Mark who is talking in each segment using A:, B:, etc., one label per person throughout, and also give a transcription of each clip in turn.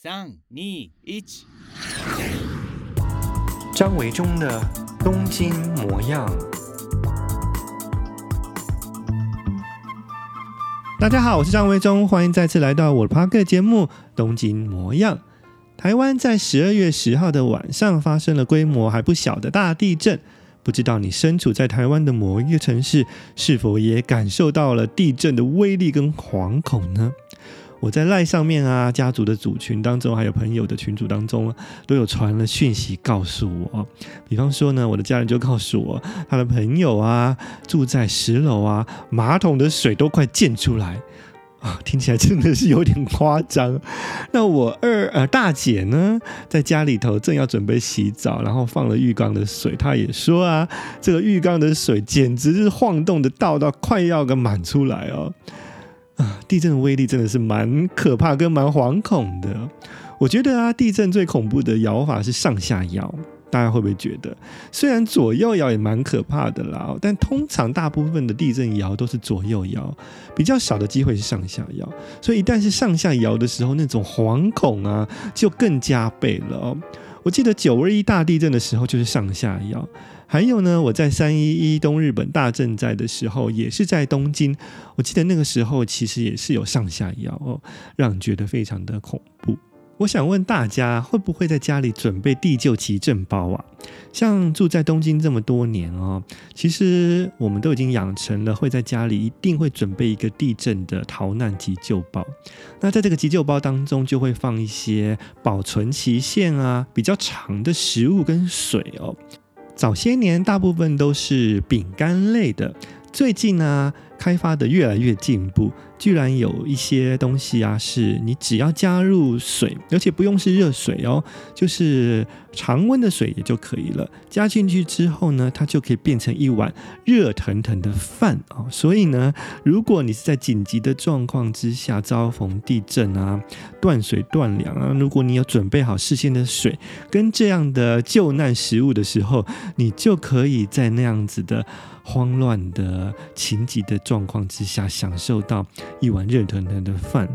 A: 三、二、一。
B: 张维忠的东京模样。大家好，我是张维忠，欢迎再次来到我的 Podcast 节目《东京模样》。台湾在十二月十号的晚上发生了规模还不小的大地震，不知道你身处在台湾的某一个城市，是否也感受到了地震的威力跟惶恐呢？我在赖上面啊，家族的组群当中，还有朋友的群组当中，都有传了讯息告诉我。比方说呢，我的家人就告诉我，他的朋友啊，住在十楼啊，马桶的水都快溅出来啊，听起来真的是有点夸张。那我二呃大姐呢，在家里头正要准备洗澡，然后放了浴缸的水，她也说啊，这个浴缸的水简直是晃动的，倒到快要个满出来哦。啊，地震的威力真的是蛮可怕跟蛮惶恐的。我觉得啊，地震最恐怖的摇法是上下摇，大家会不会觉得？虽然左右摇也蛮可怕的啦，但通常大部分的地震摇都是左右摇，比较少的机会是上下摇。所以一旦是上下摇的时候，那种惶恐啊就更加倍了哦。我记得九二一大地震的时候就是上下摇。还有呢，我在三一一东日本大震灾的时候，也是在东京。我记得那个时候其实也是有上下摇哦，让人觉得非常的恐怖。我想问大家，会不会在家里准备地救急震包啊？像住在东京这么多年哦，其实我们都已经养成了会在家里一定会准备一个地震的逃难急救包。那在这个急救包当中，就会放一些保存期限啊比较长的食物跟水哦。早些年大部分都是饼干类的，最近呢，开发的越来越进步。居然有一些东西啊，是你只要加入水，而且不用是热水哦，就是常温的水也就可以了。加进去之后呢，它就可以变成一碗热腾腾的饭哦。所以呢，如果你是在紧急的状况之下，遭逢地震啊、断水断粮啊，如果你有准备好事先的水跟这样的救难食物的时候，你就可以在那样子的慌乱的情急的状况之下，享受到。一碗热腾腾的饭，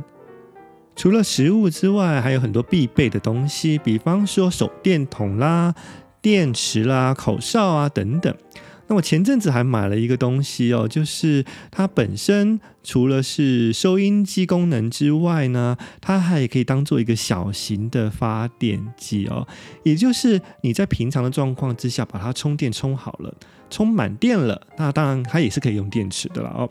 B: 除了食物之外，还有很多必备的东西，比方说手电筒啦、电池啦、口哨啊等等。我前阵子还买了一个东西哦，就是它本身除了是收音机功能之外呢，它还可以当做一个小型的发电机哦。也就是你在平常的状况之下，把它充电充好了，充满电了，那当然它也是可以用电池的了哦。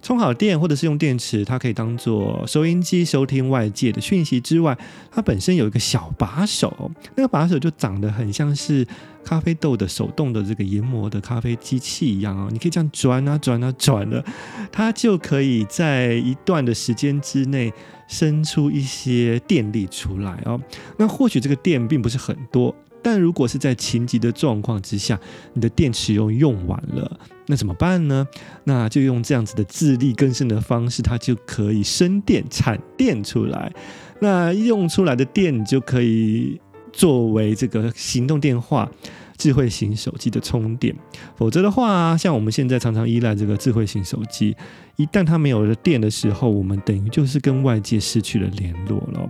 B: 充好电或者是用电池，它可以当做收音机收听外界的讯息之外，它本身有一个小把手，那个把手就长得很像是咖啡豆的手动的这个研磨的咖啡机器一样哦，你可以这样转啊转啊转了，它就可以在一段的时间之内生出一些电力出来哦。那或许这个电并不是很多。但如果是在情急的状况之下，你的电池又用完了，那怎么办呢？那就用这样子的自力更生的方式，它就可以生电产电出来。那用出来的电就可以作为这个行动电话、智慧型手机的充电。否则的话，像我们现在常常依赖这个智慧型手机，一旦它没有了电的时候，我们等于就是跟外界失去了联络了。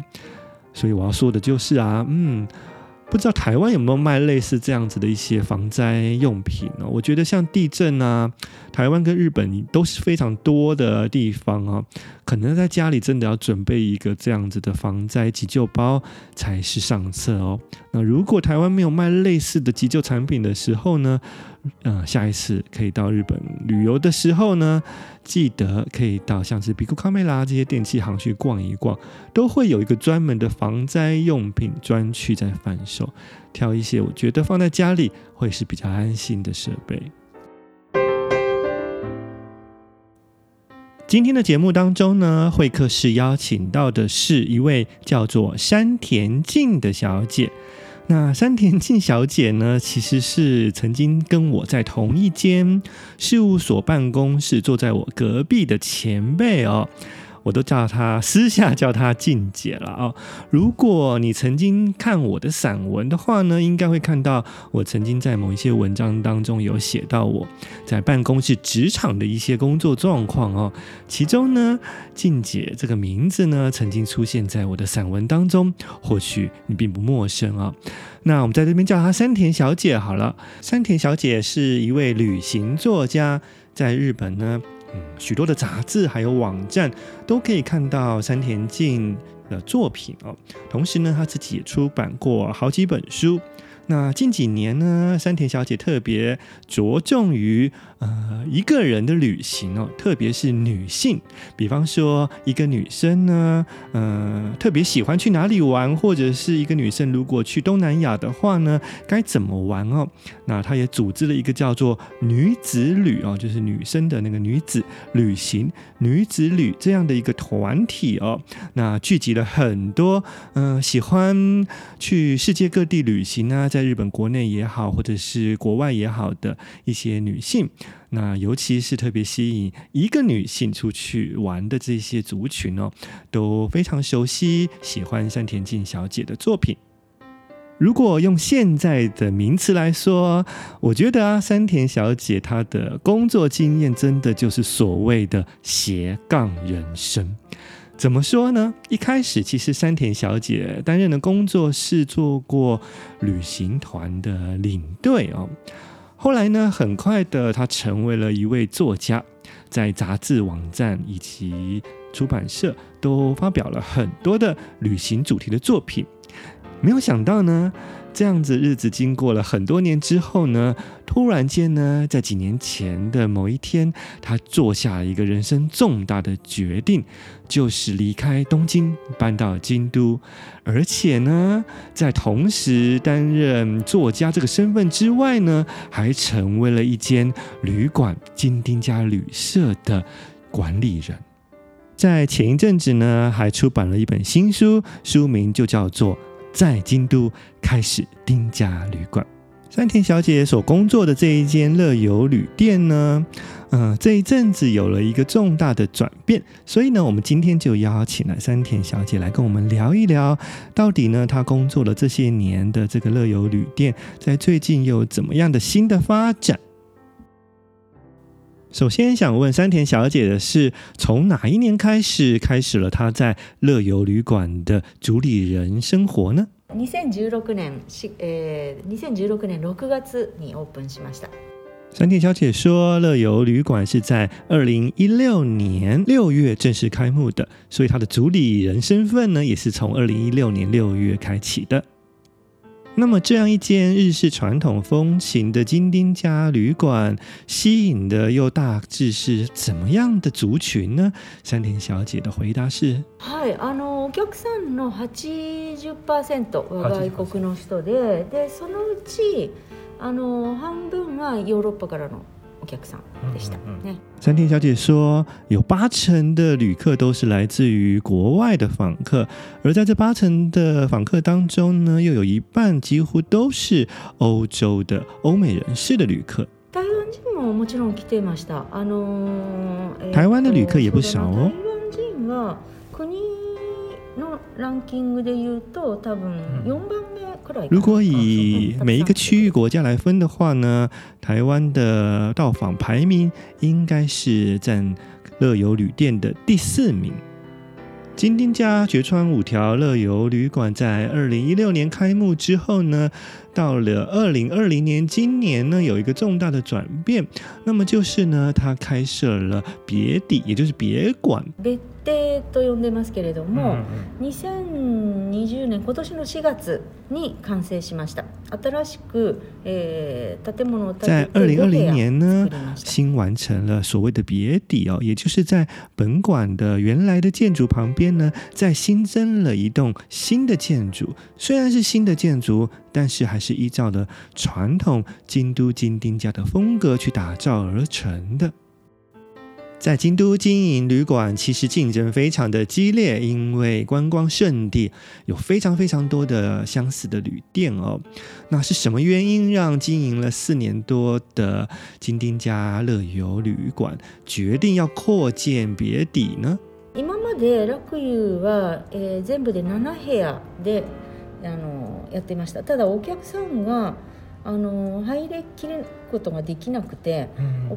B: 所以我要说的就是啊，嗯。不知道台湾有没有卖类似这样子的一些防灾用品呢？我觉得像地震啊，台湾跟日本都是非常多的地方啊，可能在家里真的要准备一个这样子的防灾急救包才是上策哦。那如果台湾没有卖类似的急救产品的时候呢，嗯，下一次可以到日本旅游的时候呢，记得可以到像是比库卡梅拉这些电器行去逛一逛，都会有一个专门的防灾用品专区在贩售，挑一些我觉得放在家里会是比较安心的设备。今天的节目当中呢，会客室邀请到的是一位叫做山田静的小姐。那山田静小姐呢，其实是曾经跟我在同一间事务所办公室，坐在我隔壁的前辈哦。我都叫她私下叫她静姐了啊、如果你曾经看我的散文的话呢，应该会看到我曾经在某一些文章当中有写到我在办公室职场的一些工作状况哦。其中呢，静姐这个名字呢，曾经出现在我的散文当中，或许你并不陌生啊、那我们在这边叫她山田小姐好了。山田小姐是一位旅行作家，在日本呢，许多的杂志还有网站都可以看到山田静的作品哦。同时呢，他自己也出版过好几本书。那近几年呢，山田小姐特别着重于呃一个人的旅行哦，特别是女性，比方说一个女生呢，呃特别喜欢去哪里玩，或者是一个女生如果去东南亚的话呢，该怎么玩哦？那她也组织了一个叫做女子旅哦，就是女生的那个女子旅行女子旅这样的一个团体哦，那聚集了很多嗯、喜欢去世界各地旅行啊，在在日本国内也好，或者是国外也好的一些女性，那尤其是特别吸引一个女性出去玩的这些族群哦，都非常熟悉喜欢山田静小姐的作品。如果用现在的名词来说，我觉得啊，山田小姐她的工作经验真的就是所谓的斜杠人生。怎么说呢？一开始其实山田小姐担任的工作是做过旅行团的领队哦。后来呢，很快的她成为了一位作家，在杂志网站以及出版社都发表了很多的旅行主题的作品。没有想到呢。这样子日子经过了很多年之后呢，突然间呢，在几年前的某一天，他做下了一个人生重大的决定，就是离开东京，搬到京都，而且呢，在同时担任作家这个身份之外呢，还成为了一间旅馆金丁家旅社的管理人。在前一阵子呢，还出版了一本新书，书名就叫做。在京都开始丁家旅馆，山田小姐所工作的这一间乐游旅店呢，嗯、这一阵子有了一个重大的转变，所以呢，我们今天就邀请了山田小姐来跟我们聊一聊，到底呢，她工作了这些年的这个乐游旅店，在最近有怎么样的新的发展？首先想问山田小姐的是，从哪一年开始开始了她在乐游旅馆的主理人生活呢？
A: 二千十六年是呃，二千十六年六月にオープンしました。
B: 山田小姐说，乐游旅馆是在二零一六年六月正式开幕的，所以她的主理人身份呢，也是从二零一六年六月开启的。 那么，这样一间日式传统风情的京町家旅馆，吸引的又大致是怎么样的族群呢？山田小姐的回答是：
A: はい、あのお客さんの八十パーセントは外国の人で、でそのうちあの半分はヨーロッパからの。 山
B: 田小姐说，有八成的旅客都是来自于国外的访客，而在这八成的访客当中呢，又有一半几乎都是欧洲的欧美人士的旅客。
A: 台湾人ももちろん来てました。あの、
B: 台湾的旅客也不少哦。 如果以每一个区域国家来分的话呢，台湾的到访排名应该是占乐游旅店的第四名。金丁家绝川五条乐游旅馆在二零一六年开幕之后呢，到了二零二零年，今年呢有一个重大的转变，那么就是呢，它开设了别邸，也就是别馆。
A: 别邸と呼んでますけれども、2020年今年の4月に完成しました。新しく、えー、建物を
B: 在二零二零年呢，新完成了所谓的别邸哦，也就是在本馆的原来的建筑旁边呢，再新增了一栋新的建筑。虽然是新的建筑， 但是还是依照了传统京都京町家的风格去打造而成的。在京都经营旅馆，其实竞争非常的激烈，因为观光胜地有非常非常多的相似的旅店哦。那是什么原因让经营了四年多的京町家乐游旅馆决定要扩建别邸呢？
A: 今まで楽汤は、えー、全部で7部屋で あのやってました。ただお客さんがあの入れきることができなくて、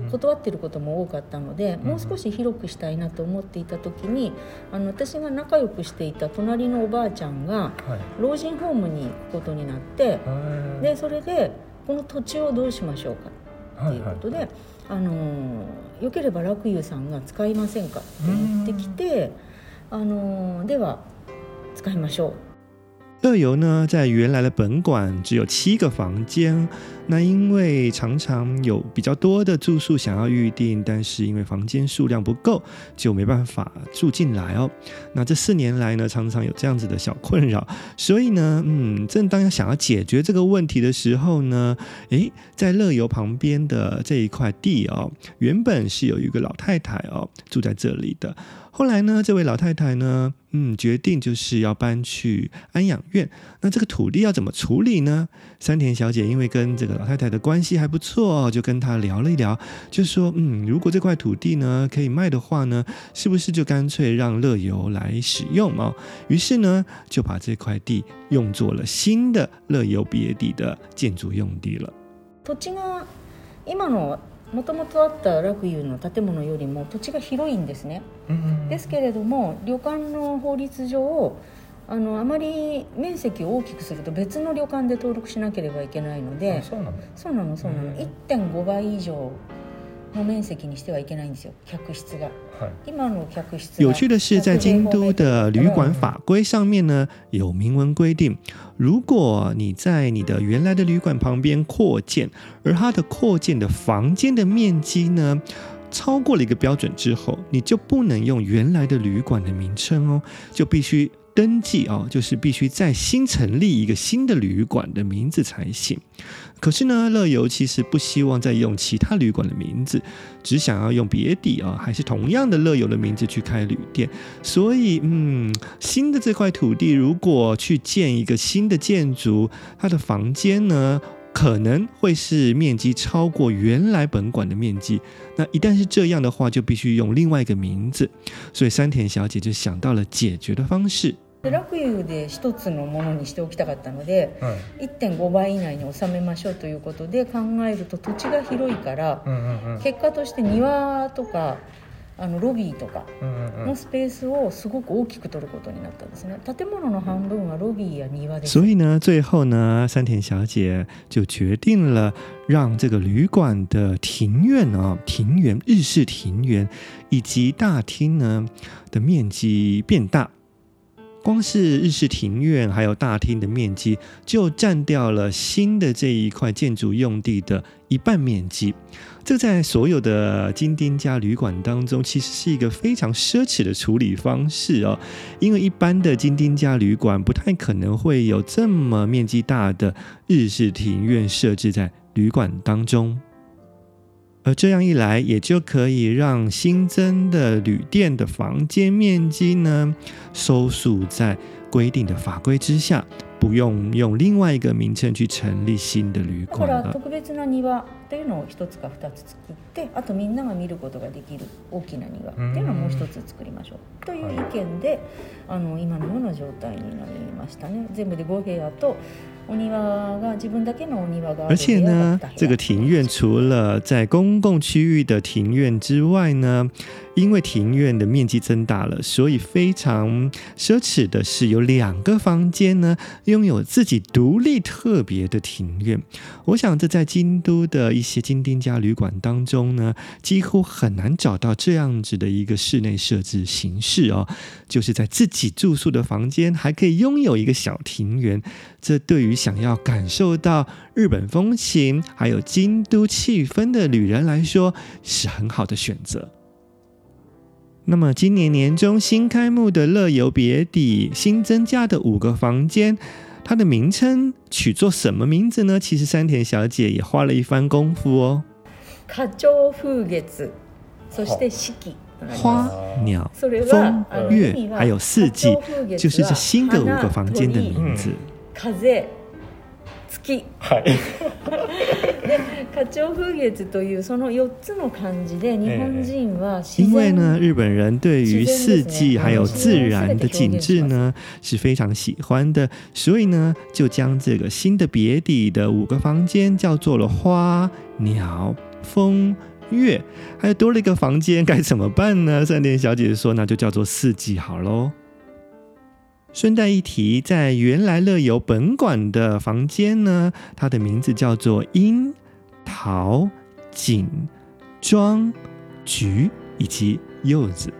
A: 断ってることも多かったので、もう少し広くしたいなと思っていた时にあの私が仲良くしていた隣のおばあちゃんが老人ホームに行くことになって、はい、でそれでこの土地をどうしましょうかっていうことで、はいはい、あのよければ楽汤さんが使いませんかって言ってきて、あのでは使いましょう
B: 乐游呢，在原来的本馆只有七个房间。那因为常常有比较多的住宿想要预定，但是因为房间数量不够，就没办法住进来哦。那这四年来呢，常常有这样子的小困扰。所以呢，嗯，正当要想要解决这个问题的时候呢，诶，在乐游旁边的这一块地哦，原本是有一个老太太哦住在这里的。后来呢，这位老太太呢，嗯，决定就是要搬去安养院。那这个土地要怎么处理呢？山田小姐因为跟这个老太太的关系还不错，就跟她聊了一聊，就说，嗯，如果这块土地呢可以卖的话呢，是不是就干脆让乐游来使用嘛？于是呢，就把这块地用作了新的乐游别邸的建筑用地了。
A: 土地が今のもともとあった乐游の建物よりも土地が広いんですね。ですけれども旅馆の法律上あのあまり面积を大きくすると别の旅馆で登录しなければいけないので。そうなの。そうなのそうなの。1.5倍以上の面积にしてはいけないんですよ客室が。今の客室
B: 有趣的是，在京都的旅馆法规上面呢，有明文规定，如果你在你的原来的旅馆旁边扩建，而它的扩建的房间的面积呢，超过了一个标准之后，你就不能用原来的旅馆的名称哦，就必须。 登记啊，就是必须再新成立一个新的旅馆的名字才行。可是呢，乐游其实不希望再用其他旅馆的名字，只想要用别的啊，还是同样的乐游的名字去开旅店。所以，嗯，新的这块土地如果去建一个新的建筑，它的房间呢，可能会是面积超过原来本馆的面积。那一旦是这样的话，就必须用另外一个名字。所以山田小姐就想到了解决的方式。
A: 乐游で一つのものにしておきたかったので、1.5倍以内に収めましょうということで考えると土地が広いから、结果として庭とか。 あのロビーとかのスペースをすごく大きく取ることになったんですね。建物の半分はロビーや庭です。
B: 所以呢，最后呢，山田小姐就决定了让这个旅馆的庭院啊、庭园、日式庭园以及大厅呢的面积变大。光是日式庭院还有大厅的面积，就占掉了新的这一块建筑用地的一半面积。 这在所有的金丁家旅馆当中，其实是一个非常奢侈的处理方式哦。因为一般的金丁家旅馆不太可能会有这么面积大的日式庭院设置在旅馆当中。而这样一来，也就可以让新增的旅店的房间面积呢，收束在规定的法规之下，不用用另外一个名称去成立新的旅馆了。
A: 特别な庭というのを一つか二つ作って、あとみんなが见ることができる大きな庭っていうのをもう一つ作りましょうという意见で、あの今のような状态になりましたね。全部で5部屋と。
B: 而且呢，这个庭院除了在公共区域的庭院之外呢，因为庭院的面积增大了，所以非常奢侈的是有两个房间呢， 拥有自己独立特别的庭院。我想这在京都的一些金丁家旅馆当中呢，几乎很难找到这样子的一个室内设置形式哦，就是在自己住宿的房间还可以拥有一个小庭园。这对于想要感受到日本风情还有京都气氛的旅人来说，是很好的选择。那么，今年年中新开幕的乐游别邸新增加的五个房间，它的名称取作什么名字呢？其实山田小姐也花了一番功夫哦。
A: 花鸟风月，そして四季，
B: 花鸟风月，还有四季，就是这新的五个房间的名字。
A: 风、 月。
B: はい。
A: 花鸟风月というその4つの汉字で日本人は
B: 因为呢，日本人对于四季还有自然的景致呢是非常喜欢的，所以呢就将这个新的别邸的五个房间叫做了花鸟风月，还有多了一个房间该怎么办呢？山田小姐说，那就叫做四季好喽。 顺带一提，在原来乐游本馆的房间呢，它的名字叫做樱桃锦庄菊以及柚子。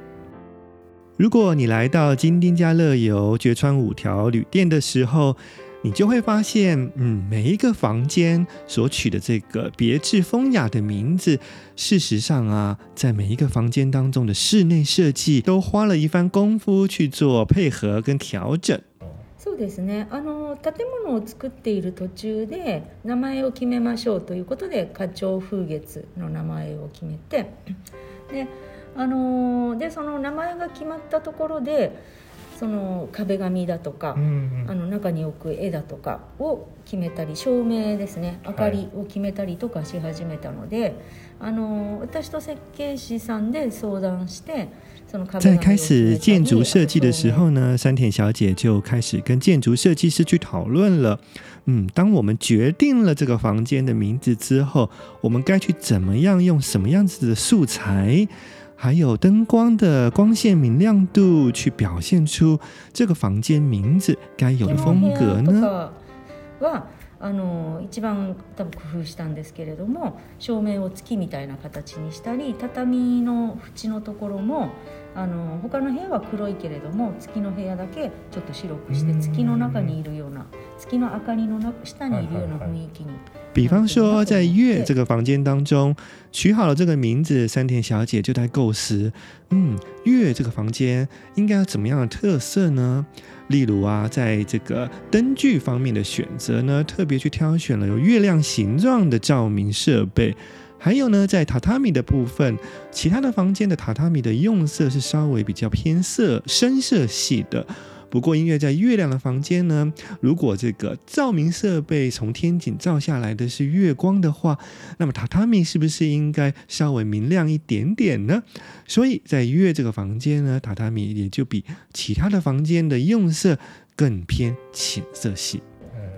B: 如果你来到金丁家乐游绝川五条旅店的时候，你就会发现，嗯，每一个房间所取的这个别致风雅的名字，事实上啊，在每一个房间当中的室内设计都花了一番功夫去做配合跟调整。
A: そうですね。あの建物を作っている途中で名前を决めましょうということで花鸟风月の名前を决めて、で、あのでその名前が决まったところで。 その壁纸だとか、うんうん、あの中に置く絵だとかを决めたり照明ですね明かりを决めたりとかし始めたので、はい、あの私と设计士さんで相谈してその
B: 在开始建筑设计的时候呢，山田小姐就开始跟建筑设计师去讨论了。嗯，当我们决定了这个房间的名字之后，我们该去怎么样用什么样子的素材？还有灯光的光线明亮度，去表现出这个房间名字该有的风格呢？
A: はあの一番多分工夫したんですけれども，照明を月みたいな形にしたり，畳の縁のところもあの他の部屋は黒いけれども，月の部屋だけちょっと白くして月の中にいるような月の明かりの下にいるような雰囲気に。
B: 比方说，在月这个房间当中取好了这个名字，山田小姐就在构思，嗯，月这个房间应该要怎么样的特色呢？例如啊，在这个灯具方面的选择呢，特别去挑选了有月亮形状的照明设备，还有呢，在榻榻米的部分，其他的房间的榻榻米的用色是稍微比较偏色深色系的。不过，因为在月亮的房间呢，如果这个照明设备从天井照下来的是月光的话，那么榻榻米是不是应该稍微明亮一点点呢？所以在月这个房间呢，榻榻米也就比其他的房间的用色更偏浅色系。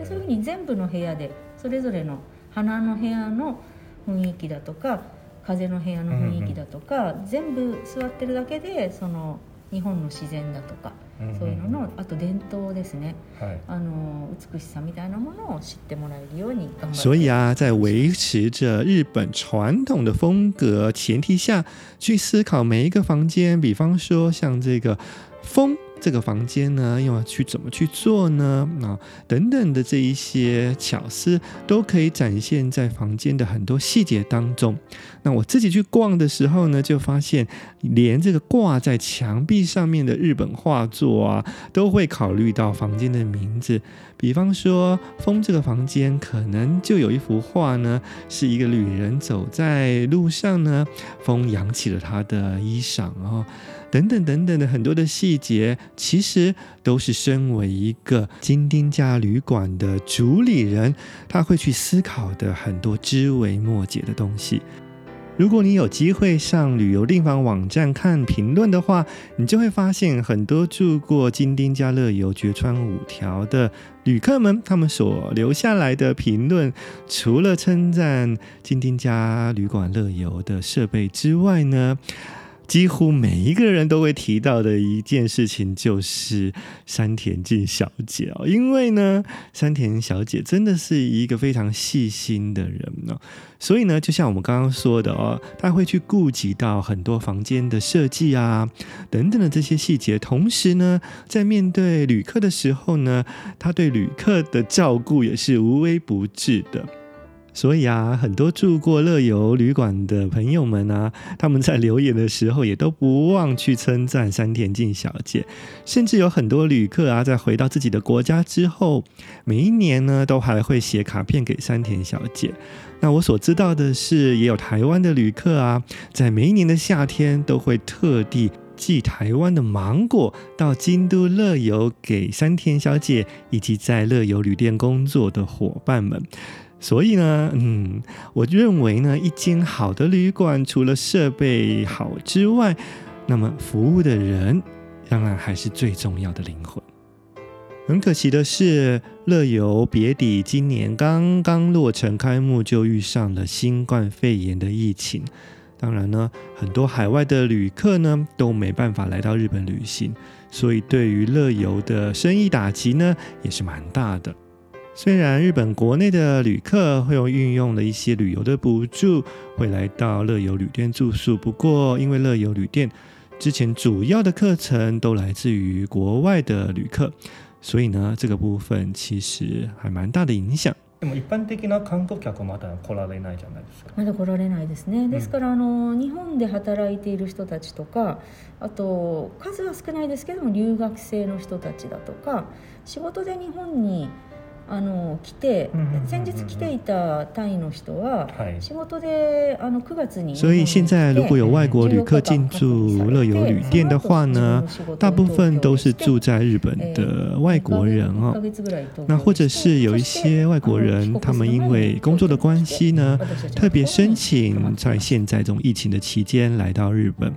A: そういうふうに全部の部屋でそれぞれの花の部屋の雰囲気だとか风の部屋の雰囲気だとか、全部座ってるだけでその日本の自然だとか。 そういうののあと伝统ですね、はい、あの美しさみたいなものを知ってもらえるように顽张って。
B: 所以啊，在维持着日本传统的风格前提下去思考每一个房间，比方说像这个风。这个房间呢，又要去怎么去做呢？啊，等等的这一些巧思，都可以展现在房间的很多细节当中。 那我自己去逛的时候呢，就发现连这个挂在墙壁上面的日本画作啊，都会考虑到房间的名字。比方说，风这个房间可能就有一幅画呢，是一个旅人走在路上呢，风扬起了他的衣裳哦。等等等等的很多的细节，其实都是身为一个金丁家旅馆的主理人，他会去思考的很多枝微末节的东西。如果你有机会上旅游订房网站看评论的话，你就会发现很多住过金丁家乐游绝川五条的旅客们，他们所留下来的评论，除了称赞金丁家旅馆乐游的设备之外呢，几乎每一个人都会提到的一件事情就是山田静小姐。哦，因为呢，山田小姐真的是一个非常细心的人哦，所以呢，就像我们刚刚说的哦，她会去顾及到很多房间的设计啊等等的这些细节，同时呢，在面对旅客的时候呢，她对旅客的照顾也是无微不至的。所以啊，很多住过乐游旅馆的朋友们啊，他们在留言的时候也都不忘去称赞山田静小姐。甚至有很多旅客啊，在回到自己的国家之后，每一年呢，都还会写卡片给山田小姐。那我所知道的是，也有台湾的旅客啊，在每一年的夏天都会特地寄台湾的芒果到京都乐游给山田小姐以及在乐游旅店工作的伙伴们。所以呢，嗯，我认为呢，一间好的旅馆除了设备好之外，那么服务的人当然还是最重要的灵魂。很可惜的是，乐游别邸今年刚刚落成开幕，就遇上了新冠肺炎的疫情。当然呢，很多海外的旅客呢都没办法来到日本旅行，所以对于乐游的生意打击呢也是蛮大的。虽然日本国内的旅客会有运用了一些旅游的补助，会来到乐游旅店住宿，不过因为乐游旅店之前主要的课程都来自于国外的旅客，所以呢，这个部分其实还蛮大的影响。
C: でも一般的な観光客はまだ来られないじゃないですか。
A: まだ来られないですね。ですから、あの日本で働いている人たちとか、あと数は少ないですけども留学生の人たちだとか、仕事で日本に あの来て先日来ていたタイの人は仕事であの9月に，
B: 所以现在如果有外国旅客进驻乐游旅店的话呢，大部分都是住在日本的外国人哦。那或者是有一些外国人，他们因为工作的关系呢，特别申请在现在这种疫情的期间来到日本。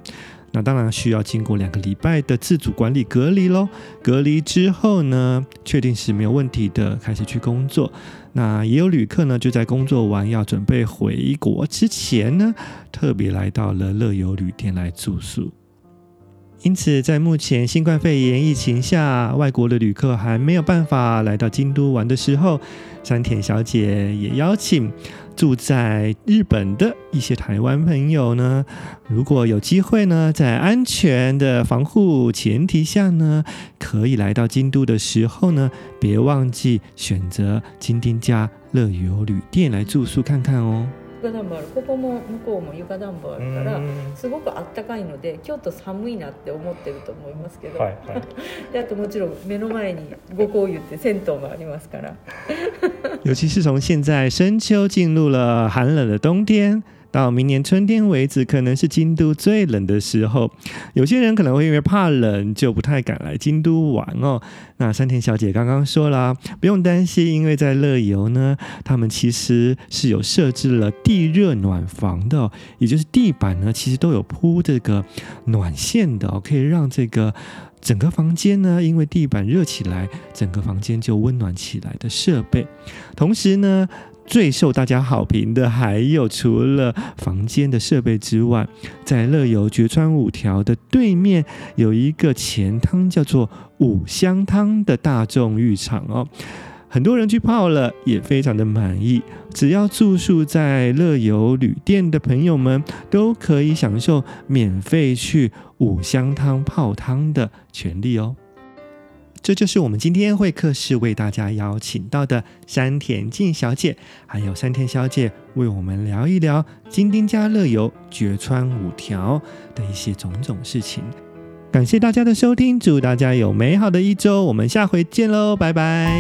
B: 那当然需要经过两个礼拜的自主管理隔离喽。隔离之后呢，确定是没有问题的，开始去工作。那也有旅客呢，就在工作完要准备回国之前呢，特别来到了乐游旅店来住宿。因此，在目前新冠肺炎疫情下，外国的旅客还没有办法来到京都玩的时候，山田小姐也邀请住在日本的一些台湾朋友呢，如果有机会呢，在安全的防护前提下呢，可以来到京都的时候呢，别忘记选择金丁家乐游旅店来住宿看看哦。
A: 床暖房ある。ここも向こうも床暖房あるからすごくあったかいので京都寒いなって思ってると思いますけど、はいはい、であともちろん目の前に五香汤って銭汤もありますから。
B: 尤其是从现在深秋进入了寒冷的冬天。到明年春天为止，可能是京都最冷的时候。有些人可能会因为怕冷，就不太敢来京都玩哦。那山田小姐刚刚说了，不用担心，因为在乐游呢，他们其实是有设置了地热暖房的，也就是地板呢，其实都有铺这个暖线的哦，可以让这个整个房间呢，因为地板热起来，整个房间就温暖起来的设备。同时呢。最受大家好评的，还有除了房间的设备之外，在乐游绝川五条的对面有一个钱汤叫做五香汤的大众浴场哦，很多人去泡了，也非常的满意。只要住宿在乐游旅店的朋友们，都可以享受免费去五香汤泡汤的权利哦。这就是我们今天会客室为大家邀请到的山田静小姐，还有山田小姐为我们聊一聊金丁家乐游绝川五条的一些种种事情。感谢大家的收听，祝大家有美好的一周，我们下回见喽，拜拜。